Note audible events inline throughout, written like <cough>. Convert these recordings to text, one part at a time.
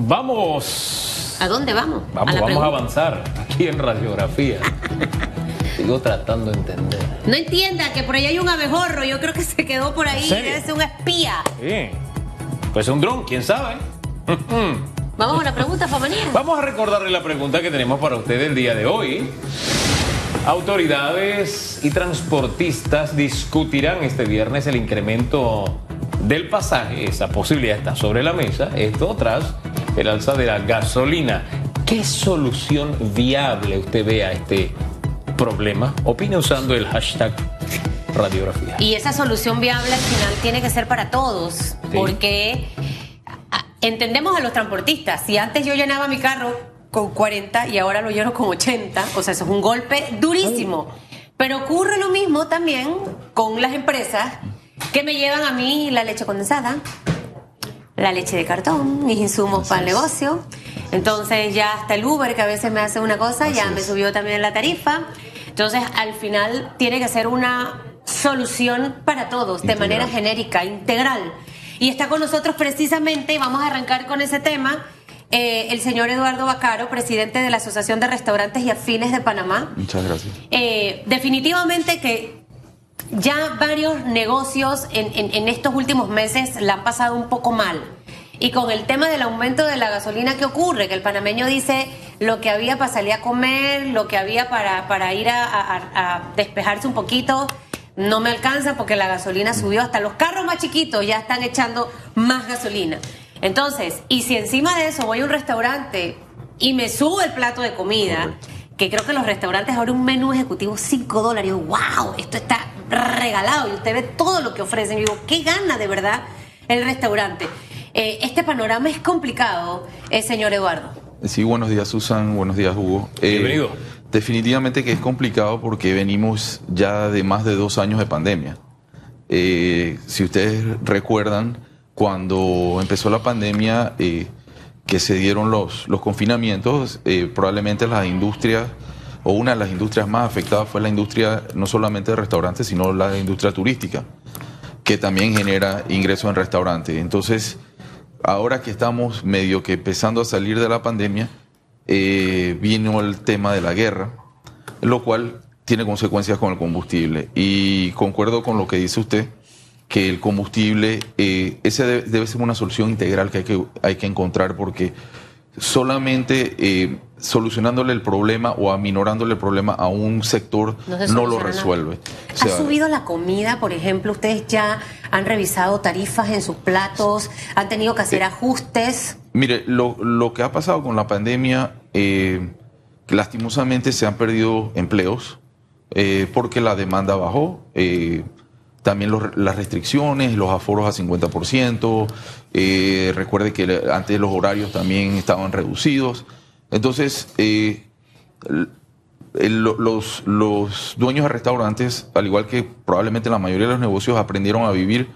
Vamos. ¿A dónde vamos? Vamos, la vamos a avanzar aquí en radiografía. <laughs> Sigo tratando de entender. No entienda que por ahí hay un abejorro. Yo creo que se quedó por ahí. Debe ser un espía. Bien. Pues un dron, quién sabe. <laughs> Vamos a la pregunta, Famanía. Vamos a recordarle la pregunta que tenemos para usted el día de hoy. Autoridades y transportistas discutirán este viernes el incremento del pasaje. Esa posibilidad está sobre la mesa. Esto tras el alza de la gasolina. ¿Qué solución viable usted ve a este problema? Opine usando el hashtag radiografía. Y esa solución viable al final tiene que ser para todos, porque entendemos a los transportistas. Si antes yo llenaba mi carro con 40 y ahora lo lleno con 80, o sea, eso es un golpe durísimo. Pero ocurre lo mismo también con las empresas que me llevan a mí la leche condensada, la leche de cartón, mis insumos para el negocio. Entonces ya hasta el Uber que a veces me hace una cosa, ya me subió también la tarifa. Entonces al final tiene que ser una solución para todos, de manera genérica, integral. Y está con nosotros precisamente, y vamos a arrancar con ese tema, eh, el señor Eduardo Bacaro, presidente de la Asociación de Restaurantes y Afines de Panamá. Muchas gracias. Eh, definitivamente que ya varios negocios en, en- estos últimos meses la han pasado un poco mal. Y con el tema del aumento de la gasolina, ¿qué ocurre? Que el panameño dice lo que había para salir a comer, lo que había para, para ir a, despejarse un poquito, no me alcanza porque la gasolina subió. Hasta los carros más chiquitos ya están echando más gasolina. Entonces, y si encima de eso voy a un restaurante y me subo el plato de comida. Que creo que los restaurantes ahora un menú ejecutivo 5 dólares. Yo, wow, esto está regalado y usted ve todo lo que ofrecen. Yo digo, ¿qué gana de verdad el restaurante? Eh, este panorama es complicado, eh, señor Eduardo. Sí, buenos días Susan, buenos días Hugo. Eh, Bienvenido. Definitivamente que es complicado porque venimos ya de más de dos años de pandemia. Eh, si ustedes recuerdan, cuando empezó la pandemia, eh, que se dieron los, los confinamientos, eh, probablemente las industrias, o una de las industrias más afectadas fue la industria no solamente de restaurantes, sino la industria turística, que también genera ingresos en restaurantes. Entonces, ahora que estamos medio que empezando a salir de la pandemia, eh, vino el tema de la guerra, lo cual tiene consecuencias con el combustible. Y concuerdo con lo que dice usted, que el combustible, eh, ese debe, debe ser una solución integral que hay que, hay que encontrar porque solamente eh, solucionándole el problema o aminorándole el problema a un sector No lo resuelve. O ¿Ha sea, subido la comida, por ejemplo? ¿Ustedes ya han revisado tarifas en sus platos? ¿Han tenido que hacer ajustes? Mire, lo, lo que ha pasado con la pandemia, eh, lastimosamente se han perdido empleos eh, porque la demanda bajó. eh, también las restricciones, los aforos a 50%. eh, recuerde que antes los horarios también estaban reducidos. Entonces, eh, los, los dueños de restaurantes, al igual que probablemente la mayoría de los negocios, aprendieron a vivir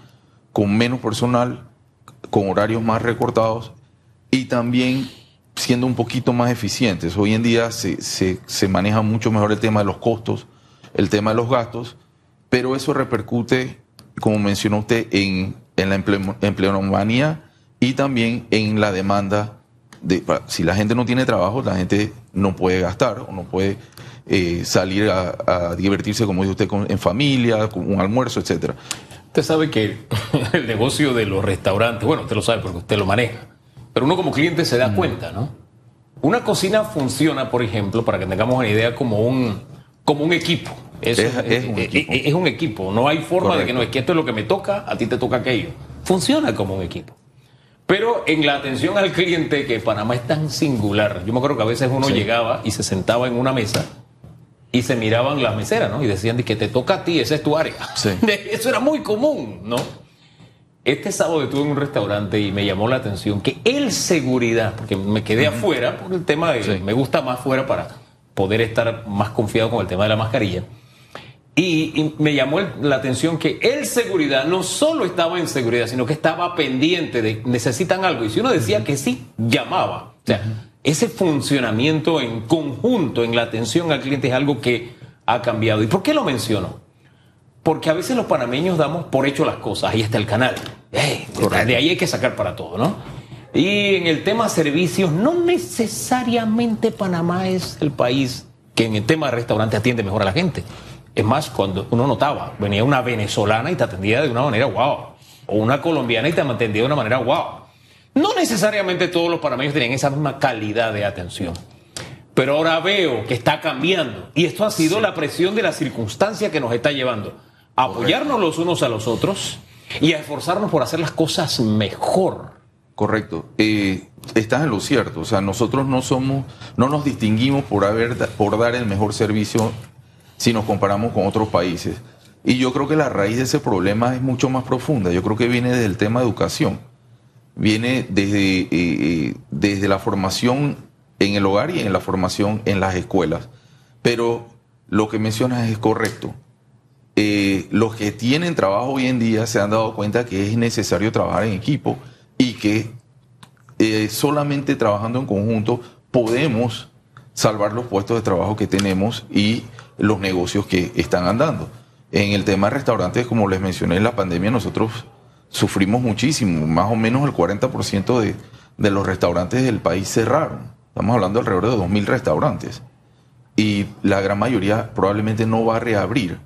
con menos personal, con horarios más recortados y también siendo un poquito más eficientes. Hoy en día se, se- se maneja mucho mejor el tema de los costos, el tema de los gastos, pero eso repercute, como mencionó usted, en, en la emple- empleomanía y también en la demanda. De, si la gente no tiene trabajo, la gente no puede gastar o no puede eh, salir a, a divertirse, como dice usted, con- en familia, con un almuerzo, etcétera. Usted sabe que <laughs> el negocio de los restaurantes, bueno, usted lo sabe porque usted lo maneja, pero uno como cliente se da cuenta, ¿no? Una cocina funciona, por ejemplo, para que tengamos una idea, como un, como un equipo. Es- es un equipo. es- es un equipo. No hay forma de que no, es que esto es lo que me toca, a ti te toca aquello. Funciona como un equipo. Pero en la atención al cliente, que Panamá es tan singular, yo me acuerdo que a veces uno Sí. llegaba y se sentaba en una mesa y se miraban las meseras, ¿no? Y decían de que te toca a ti, esa es tu área. Sí. <laughs> Eso era muy común, ¿no? Este sábado estuve en un restaurante y me llamó la atención que el seguridad, porque me quedé afuera por el tema de Sí. me gusta más fuera para poder estar más confiado con el tema de la mascarilla. Y, y me llamó la atención que el seguridad no solo estaba en seguridad, sino que estaba pendiente de necesitan algo. Y si uno decía que sí, llamaba. O sea, ese funcionamiento en conjunto en la atención al cliente es algo que ha cambiado. ¿Y por qué lo menciono? Porque a veces los panameños damos por hecho las cosas. Ahí está el canal. De ahí hay que sacar para todo, ¿no? Y en el tema servicios, no necesariamente Panamá es el país que en el tema de restaurante atiende mejor a la gente. Es más, cuando uno notaba, venía una venezolana y te atendía de una manera wow, o una colombiana y te atendía de una manera wow. No necesariamente todos los panameños tenían esa misma calidad de atención. Pero ahora veo que está cambiando. Y esto ha sido la presión de la circunstancia que nos está llevando a apoyarnos los unos a los otros y a esforzarnos por hacer las cosas mejor. Correcto. Eh, estás en lo cierto. O sea, nosotros no somos, no nos distinguimos por haber, por dar el mejor servicio si nos comparamos con otros países. Y yo creo que la raíz de ese problema es mucho más profunda. Yo creo que viene desde el tema de educación. Viene desde, eh, eh, desde la formación en el hogar y en la formación en las escuelas. Pero lo que mencionas es correcto. Eh, los que tienen trabajo hoy en día se han dado cuenta que es necesario trabajar en equipo y que solamente trabajando en conjunto podemos salvar los puestos de trabajo que tenemos y los negocios que están andando. En el tema de restaurantes, como les mencioné, en la pandemia nosotros sufrimos muchísimo, más o menos el 40% de, de los restaurantes del país cerraron. Estamos hablando alrededor de 2.000 restaurantes. Y la gran mayoría probablemente no va a reabrir.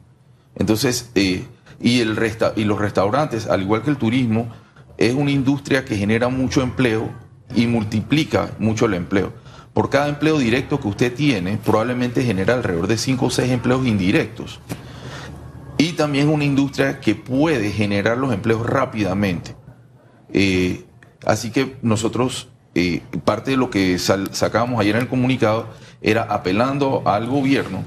Entonces, eh, y, el resta y los restaurantes, al igual que el turismo, es una industria que genera mucho empleo y multiplica mucho el empleo. Por cada empleo directo que usted tiene, probablemente genera alrededor de 5 o 6 empleos indirectos. Y también es una industria que puede generar los empleos rápidamente. Eh, así que nosotros, eh, parte de lo que sacábamos ayer en el comunicado, era apelando al gobierno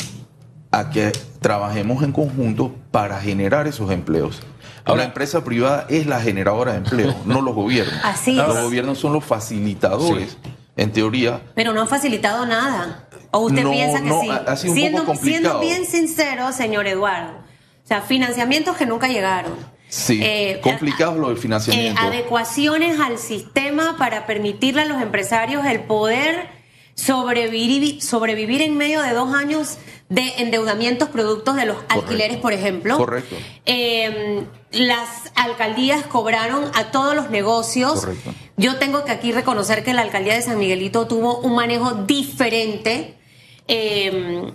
a que trabajemos en conjunto para generar esos empleos. Ahora, la empresa privada es la generadora de empleo, no los gobiernos. <laughs> Así Los gobiernos son los facilitadores, en teoría. Pero no han facilitado nada. ¿O usted piensa que sí? Ha sido siendo, poco siendo bien sincero, señor Eduardo, o sea, financiamientos que nunca llegaron. Sí, eh, complicado lo del financiamiento. Eh, adecuaciones al sistema para permitirle a los empresarios el poder sobrevivir, sobrevivir en medio de dos años de endeudamientos productos de los alquileres, por ejemplo. Correcto. Em, las alcaldías cobraron a todos los negocios. Correcto. Yo tengo que aquí reconocer que la alcaldía de San Miguelito tuvo un manejo diferente. Em,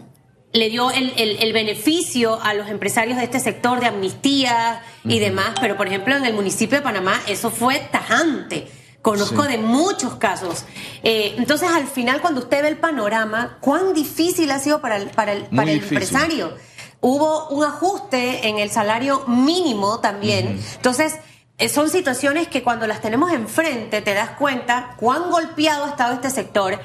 le dio el, beneficio a los empresarios de este sector de amnistía y demás, pero por ejemplo en el municipio de Panamá eso fue tajante. Conozco de muchos casos. Eh, entonces, al final, cuando usted ve el panorama, ¿cuán difícil ha sido para el, para el, para el empresario? Hubo un ajuste en el salario mínimo también. Entonces, eh, son situaciones que cuando las tenemos enfrente te das cuenta cuán golpeado ha estado este sector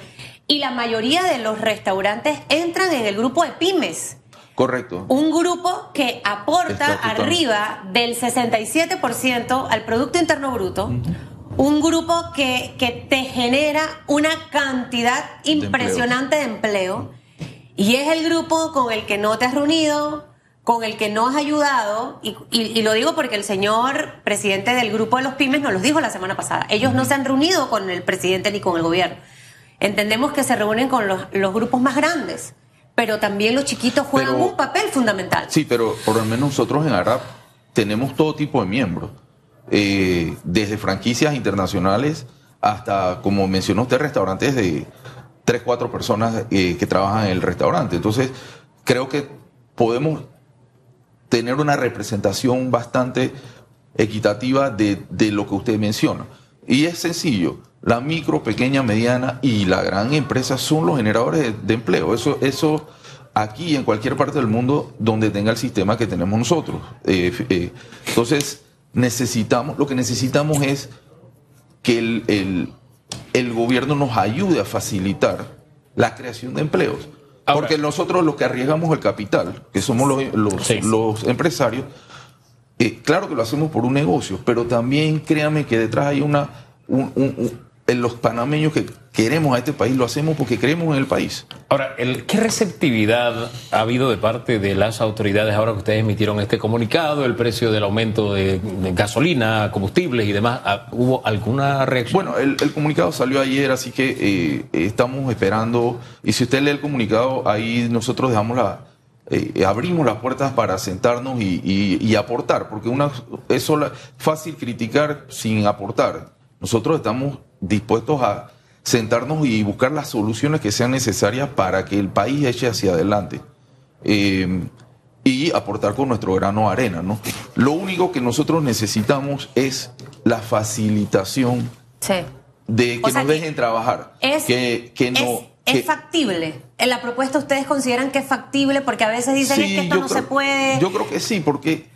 y la mayoría de los restaurantes entran en el grupo de pymes. Correcto. Un grupo que aporta arriba del 67% al Producto Interno Bruto un grupo que, que te genera una cantidad impresionante de empleo. Y es el grupo con el que no te has reunido, con el que no has ayudado, y, y, lo digo porque el señor presidente del grupo de los pymes nos lo dijo la semana pasada. Ellos no se han reunido con el presidente ni con el gobierno. Entendemos que se reúnen con los, los grupos más grandes, pero también los chiquitos juegan un papel fundamental. Sí, pero por lo menos nosotros en ARAP tenemos todo tipo de miembros. Eh, desde franquicias internacionales hasta, como mencionó usted, restaurantes de tres, cuatro personas eh, que trabajan en el restaurante. Entonces, creo que podemos tener una representación bastante equitativa de, lo que usted menciona. Y es sencillo, la micro, pequeña, mediana y la gran empresa son los generadores de, empleo. Eso, eso aquí en cualquier parte del mundo donde tenga el sistema que tenemos nosotros. Eh, entonces, necesitamos, lo que necesitamos es que el, gobierno nos ayude a facilitar la creación de empleos. Porque nosotros los que arriesgamos el capital, que somos los, los, empresarios, eh, claro que lo hacemos por un negocio, pero también créame que detrás hay una, un, los panameños que queremos a este país, lo hacemos porque creemos en el país. Ahora, el, ¿qué receptividad ha habido de parte de las autoridades ahora que ustedes emitieron este comunicado, el precio del aumento de, gasolina, combustibles y demás? ¿Hubo alguna reacción? Bueno, el, comunicado salió ayer, así que eh, estamos esperando. Y si usted lee el comunicado, ahí nosotros dejamos la, eh, abrimos las puertas para sentarnos y, aportar, porque una, es fácil criticar sin aportar. Nosotros estamos dispuestos a sentarnos y buscar las soluciones que sean necesarias para que el país eche hacia adelante. Eh, y aportar con nuestro grano de arena, ¿no? Lo único que nosotros necesitamos es la facilitación de que nos dejen trabajar. Es, que, no, es, factible. En la propuesta ustedes consideran que es factible porque a veces dicen que esto no se puede. Yo creo que sí, porque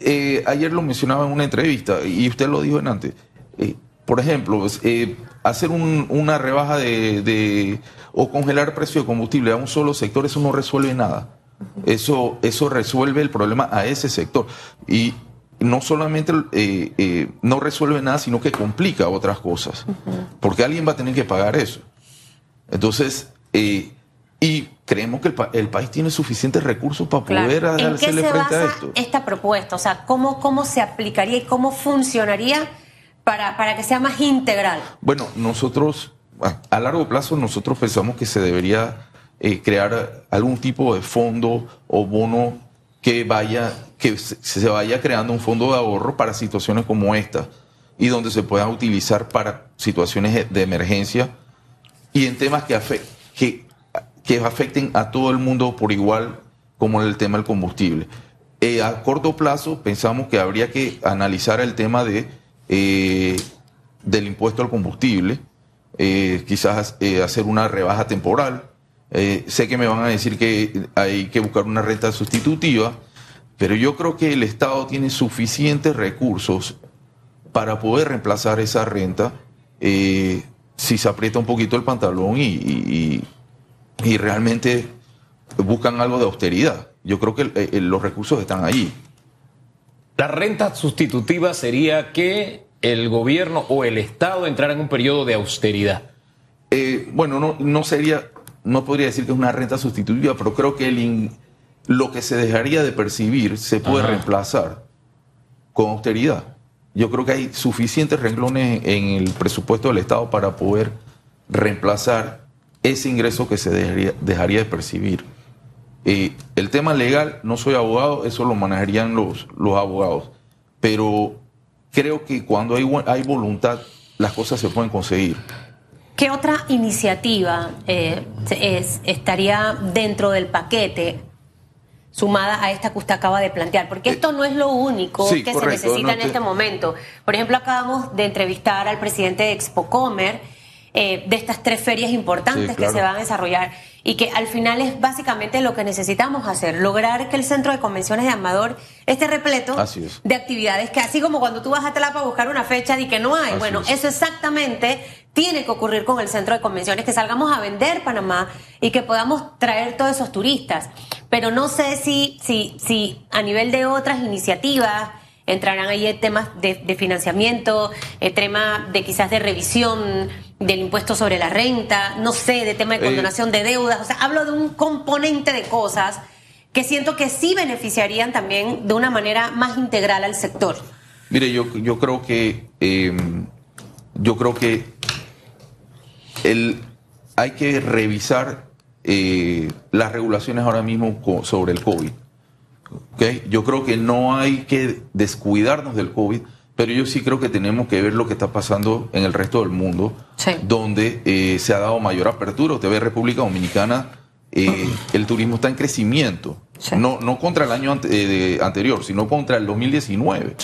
eh, ayer lo mencionaba en una entrevista y usted lo dijo en antes. Eh, por ejemplo, pues, eh, hacer una rebaja de, o congelar el precio de combustible a un solo sector, eso no resuelve nada. Eso, eso resuelve el problema a ese sector. Y no solamente no resuelve nada, sino que complica otras cosas. Porque alguien va a tener que pagar eso. Entonces, y creemos que el, país tiene suficientes recursos para poder hacerle frente a esto. Esta propuesta, o sea, ¿cómo, cómo se aplicaría y cómo funcionaría para, para que sea más integral? Bueno, nosotros, a largo plazo, nosotros pensamos que se debería eh, crear algún tipo de fondo o bono que vaya, que se vaya creando un fondo de ahorro para situaciones como esta y donde se pueda utilizar para situaciones de emergencia y en temas que, que que afecten a todo el mundo por igual, como el tema del combustible. Eh, a corto plazo pensamos que habría que analizar el tema de, eh, del impuesto al combustible, eh, quizás hacer una rebaja temporal. sé que me van a decir que hay que buscar una renta sustitutiva, pero yo creo que el Estado tiene suficientes recursos para poder reemplazar esa renta si se aprieta un poquito el pantalón y realmente buscan algo de austeridad. Yo creo que eh, eh, los recursos están allí. La renta sustitutiva sería que el gobierno o el Estado entrara en un periodo de austeridad. Eh, bueno, no, no sería, no podría decir que es una renta sustitutiva, pero creo que el lo que se dejaría de percibir se puede reemplazar con austeridad. Yo creo que hay suficientes renglones en el presupuesto del Estado para poder reemplazar ese ingreso que se dejaría, de percibir. Eh, el tema legal, no soy abogado, eso lo manejarían los, los abogados, pero creo que cuando hay, hay voluntad, las cosas se pueden conseguir. ¿Qué otra iniciativa eh, estaría dentro del paquete sumada a esta que usted acaba de plantear? Porque esto no es lo único que se necesita en este momento. Por ejemplo, acabamos de entrevistar al presidente de Expocomer eh, de estas tres ferias importantes que se van a desarrollar y que al final es básicamente lo que necesitamos hacer, lograr que el centro de convenciones de Amador esté repleto de actividades que así como cuando tú vas a Tlapa a buscar una fecha y que no hay, bueno, eso exactamente tiene que ocurrir con el centro de convenciones, que salgamos a vender Panamá y que podamos traer todos esos turistas. Pero no sé si, si, si a nivel de otras iniciativas entrarán ahí temas de, de financiamiento, el tema de quizás de revisión del impuesto sobre la renta, no sé, de tema de eh, condonación de deudas, o sea, hablo de un componente de cosas que siento que sí beneficiarían también de una manera más integral al sector. Mire, yo, yo creo que em, yo creo que el, hay que revisar eh, las regulaciones ahora mismo sobre el COVID. ¿Okay? Yo creo que no hay que descuidarnos del COVID pero yo sí creo que tenemos que ver lo que está pasando en el resto del mundo, donde eh, se ha dado mayor apertura. Usted ve República Dominicana, eh, <clears throat> el turismo está en crecimiento, no, no contra el año eh, anterior, sino contra el 2019.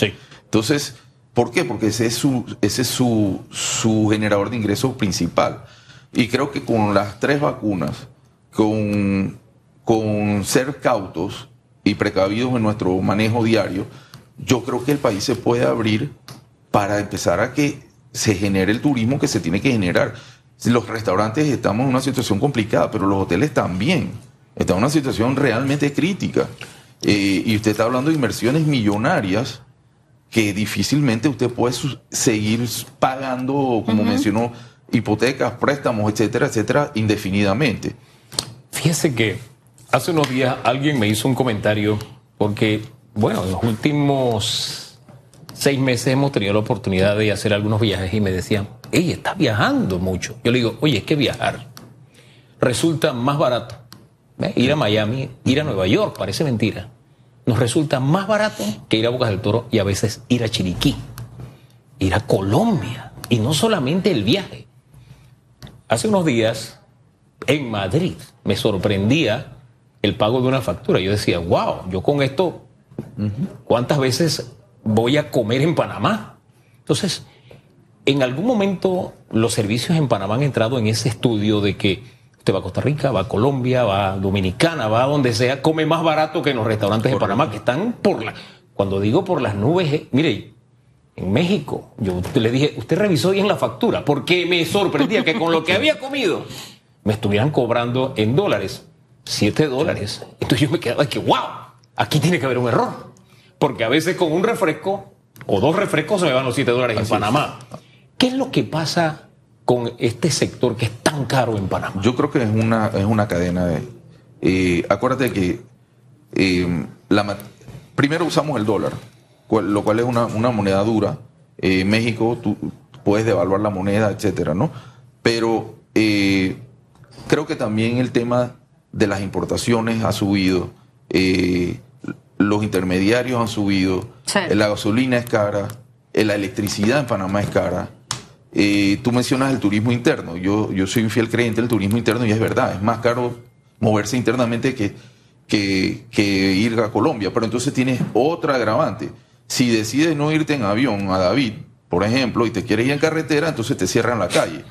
Entonces, ¿por qué? Porque ese es, su, ese es su, su generador de ingresos principal. Y creo que con las tres vacunas, con, con ser cautos y precavidos en nuestro manejo diario, yo creo que el país se puede abrir para empezar a que se genere el turismo que se tiene que generar. Los restaurantes estamos en una situación complicada, pero los hoteles también. Están en una situación realmente crítica. Eh, y usted está hablando de inversiones millonarias que difícilmente usted puede seguir pagando, como mencionó, hipotecas, préstamos, etcétera, etcétera, indefinidamente. Fíjese que hace unos días alguien me hizo un comentario porque bueno, en los últimos seis meses hemos tenido la oportunidad de hacer algunos viajes y me decían, ella está viajando mucho. Yo le digo, oye, es que viajar resulta más barato. Ir a Miami, ir a Nueva York, parece mentira. Nos resulta más barato que ir a Bocas del Toro y a veces ir a Chiriquí, ir a Colombia. Y no solamente el viaje. Hace unos días, en Madrid, me sorprendía el pago de una factura. Yo decía, wow, yo con esto, ¿cuántas veces voy a comer en Panamá? Entonces, en algún momento los servicios en Panamá han entrado en ese estudio de que usted va a Costa Rica, va a Colombia, va a Dominicana, va a donde sea, come más barato que en los restaurantes de Panamá, que están por la... Cuando digo por las nubes, eh, mire, en México, yo le dije, usted revisó bien la factura, porque me sorprendía que con lo que había comido me estuvieran cobrando en dólares, 7 dólares. Entonces yo me quedaba que, wow, aquí tiene que haber un error. Porque a veces con un refresco o dos refrescos se me van los 7 dólares en Panamá. ¿Qué es lo que pasa con este sector que es tan caro en Panamá? Yo creo que es una, es una cadena de... Eh, acuérdate que eh, la, primero usamos el dólar, lo cual es una, una moneda dura. Eh, México, tú puedes devaluar la moneda, etcétera, ¿no? Pero eh, creo que también el tema de las importaciones ha subido, eh, los intermediarios han subido, Sí. la gasolina es cara, la electricidad en Panamá es cara. Eh, tú mencionas el turismo interno. Yo, yo soy un fiel creyente del turismo interno y es verdad, es más caro moverse internamente que, que, que ir a Colombia. Pero entonces tienes otra agravante. Si decides no irte en avión a David, por ejemplo, y te quieres ir en carretera, entonces te cierran la calle.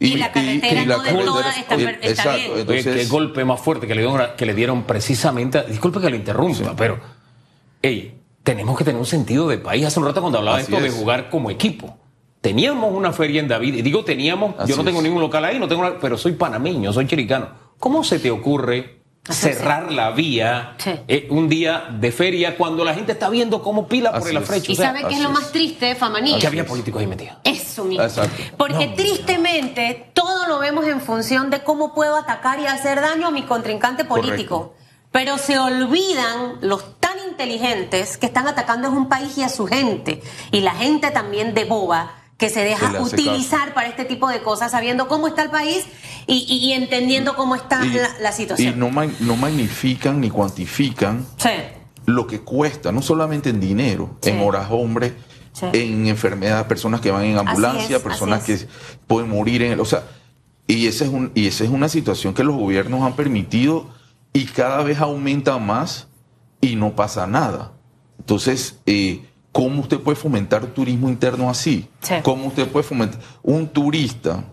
Y la carretera no de todas está exacto, bien. Oye, entonces, qué golpe más fuerte que le dieron, que le dieron precisamente. a- disculpe que lo interrumpa, pero. Ey, tenemos que tener un sentido de país. Hace un rato cuando hablaba de Así esto de jugar como equipo. Teníamos una feria en David, y digo teníamos, Así yo no tengo es. ningún local ahí, no tengo una- pero soy panameño, soy chiricano. ¿Cómo se te ocurre Hacerse. cerrar la vía Sí. eh, un día de feria cuando la gente está viendo cómo pila por Así el afrecho? ¿Y O sea, sabe qué es lo más triste, Famanía? que había políticos ahí metidos. Eso mismo. Exacto. Porque tristemente todo lo vemos en función de cómo puedo atacar y hacer daño a mi contrincante político. Pero se olvidan los tan inteligentes que están atacando a un país y a su gente. Y la gente también de boba que se deja utilizar para este tipo de cosas, sabiendo cómo está el país y, y- y entendiendo cómo está y, la, la situación. y no, no magnifican ni cuantifican Sí. lo que cuesta, no solamente en dinero, Sí. en horas hombre, Sí. en enfermedades, personas que van en ambulancia, es, personas que pueden morir en el, o sea, y esa es un, y esa es una situación que los gobiernos han permitido y cada vez aumenta más y no pasa nada. Entonces, eh, ¿cómo usted puede fomentar turismo interno así? Sí. ¿Cómo usted puede fomentar un turista?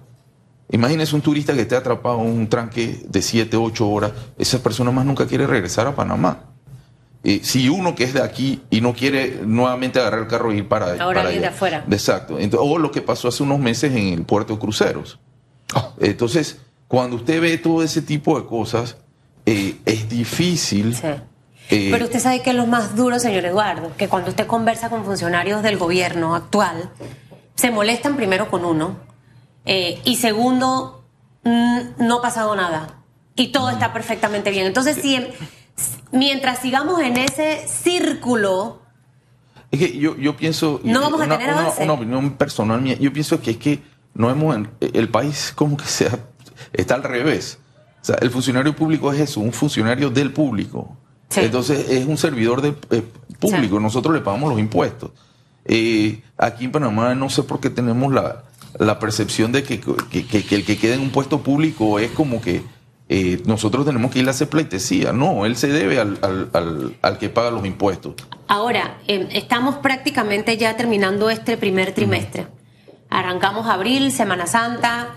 Imagínese un turista que esté atrapado en un tranque de 7, 8 horas. Esa persona más nunca quiere regresar a Panamá. Eh, si uno que es de aquí y no quiere nuevamente agarrar el carro e ir para, Ahora para viene de allá. afuera. Exacto. Entonces, o lo que pasó hace unos meses en el puerto de cruceros. Entonces, cuando usted ve todo ese tipo de cosas, eh, es difícil. Sí. Eh, Pero usted sabe que es lo más duro, señor Eduardo, que cuando usted conversa con funcionarios del gobierno actual, se molestan primero con uno eh, y segundo, mm, no ha pasado nada y todo está perfectamente bien. Entonces, si en- mientras sigamos en ese círculo, Es que yo, yo pienso. No vamos a una, tener una- una opinión personal mía. Yo pienso que es que no hemos. El país, como que sea, está al revés. O sea, el funcionario público es eso, un funcionario del público. Sí. Entonces es un servidor eh, público. Sí. Nosotros le pagamos los impuestos. Eh, aquí en Panamá no sé por qué tenemos la, la percepción de que, que- que- que el que queda en un puesto público es como que eh, nosotros tenemos que ir a hacer pleitesía. No, él se debe al, al- al- al que paga los impuestos. Ahora, eh, estamos prácticamente ya terminando este primer trimestre. Arrancamos abril, Semana Santa.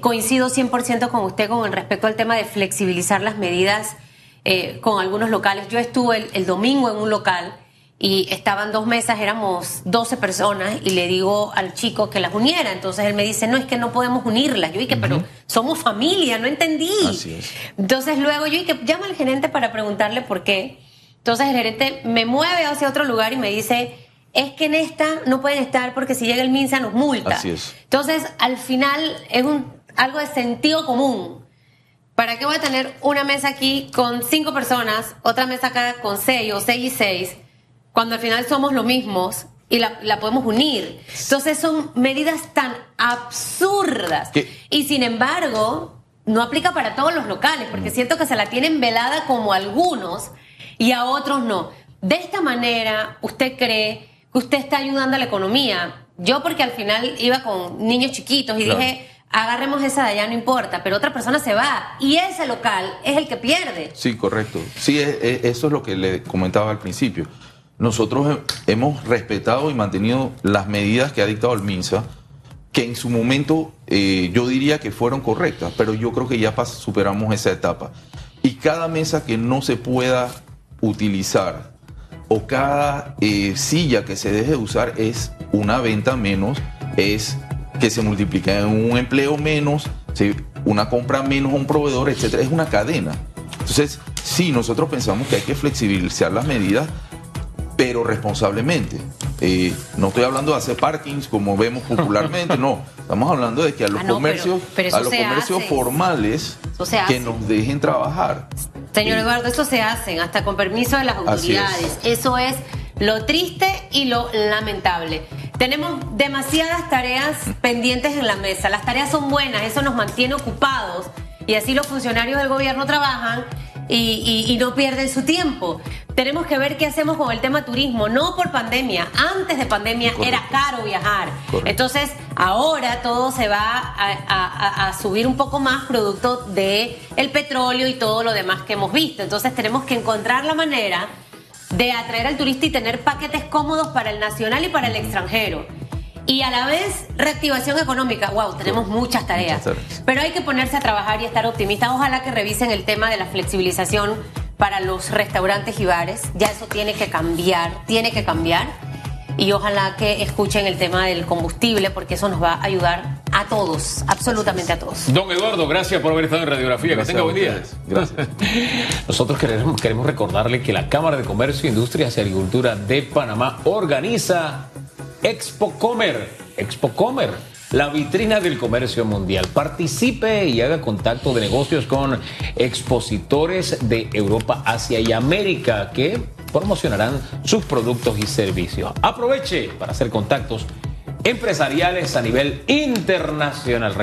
Coincido 100% con usted con respecto al tema de flexibilizar las medidas eh, con algunos locales. Yo estuve el, el domingo en un local y estaban dos mesas, éramos 12 personas y le digo al chico que las uniera. Entonces él me dice, no, es que no podemos unirlas. Yo dije, pero somos familia, no entendí. Así es. Entonces luego yo dije, llama al gerente para preguntarle por qué. Entonces el gerente me mueve hacia otro lugar y me dice, es que en esta no pueden estar porque si llega el MINSA nos multa. Así es. Entonces al final es un, algo de sentido común. ¿Para qué voy a tener una mesa aquí con cinco personas, otra mesa acá con seis o seis y seis, cuando al final somos los mismos y la, la podemos unir? Entonces son medidas tan absurdas. ¿Qué? Y sin embargo, no aplica para todos los locales, porque siento que se la tienen velada como algunos y a otros no. De esta manera, ¿usted cree que usted está ayudando a la economía? Yo porque al final iba con niños chiquitos y Claro. dije, agarremos esa de allá, no importa, pero otra persona se va y ese local es el que pierde. Sí, correcto. Sí, e- e- eso es lo que le comentaba al principio. Nosotros he- hemos respetado y mantenido las medidas que ha dictado el MINSA, que en su momento eh, yo diría que fueron correctas, pero yo creo que ya superamos esa etapa. Y cada mesa que no se pueda utilizar o cada eh, silla que se deje de usar es una venta menos, es que se multiplica en un empleo menos, una compra menos a un proveedor, etcétera. Es una cadena. Entonces, sí, nosotros pensamos que hay que flexibilizar las medidas, pero responsablemente. Eh, no estoy hablando de hacer parkings como vemos <laughs> popularmente, no. Estamos hablando de que a los Ah, no, comercios, pero a los comercios hace. formales que nos dejen trabajar. Señor Sí. Eduardo, eso se hacen hasta con permiso de las es. autoridades. Eso es lo triste y lo lamentable. Tenemos demasiadas tareas pendientes en la mesa. Las tareas son buenas, eso nos mantiene ocupados y así los funcionarios del gobierno trabajan y, y- y no pierden su tiempo. Tenemos que ver qué hacemos con el tema turismo, no por pandemia. Antes de pandemia era caro viajar. Correcto. Entonces, ahora todo se va a, a- a- a subir un poco más producto de el petróleo y todo lo demás que hemos visto. Entonces, tenemos que encontrar la manera de atraer al turista y tener paquetes cómodos para el nacional y para el extranjero. Y a la vez, reactivación económica. Wow, tenemos muchas tareas. Pero hay que ponerse a trabajar y estar optimistas. Ojalá que revisen el tema de la flexibilización para los restaurantes y bares. Ya eso tiene que cambiar, tiene que cambiar. Y ojalá que escuchen el tema del combustible, porque eso nos va a ayudar a todos, absolutamente a todos. Don Eduardo, gracias por haber estado en Radiografía. Que tenga buen día. Gracias. <laughs> Nosotros queremos, queremos recordarle que la Cámara de Comercio, Industrias y Agricultura de Panamá organiza Expo Comer. Expo Comer, la vitrina del comercio mundial. Participe y haga contacto de negocios con expositores de Europa, Asia y América que promocionarán sus productos y servicios. Aproveche para hacer contactos empresariales a nivel internacional.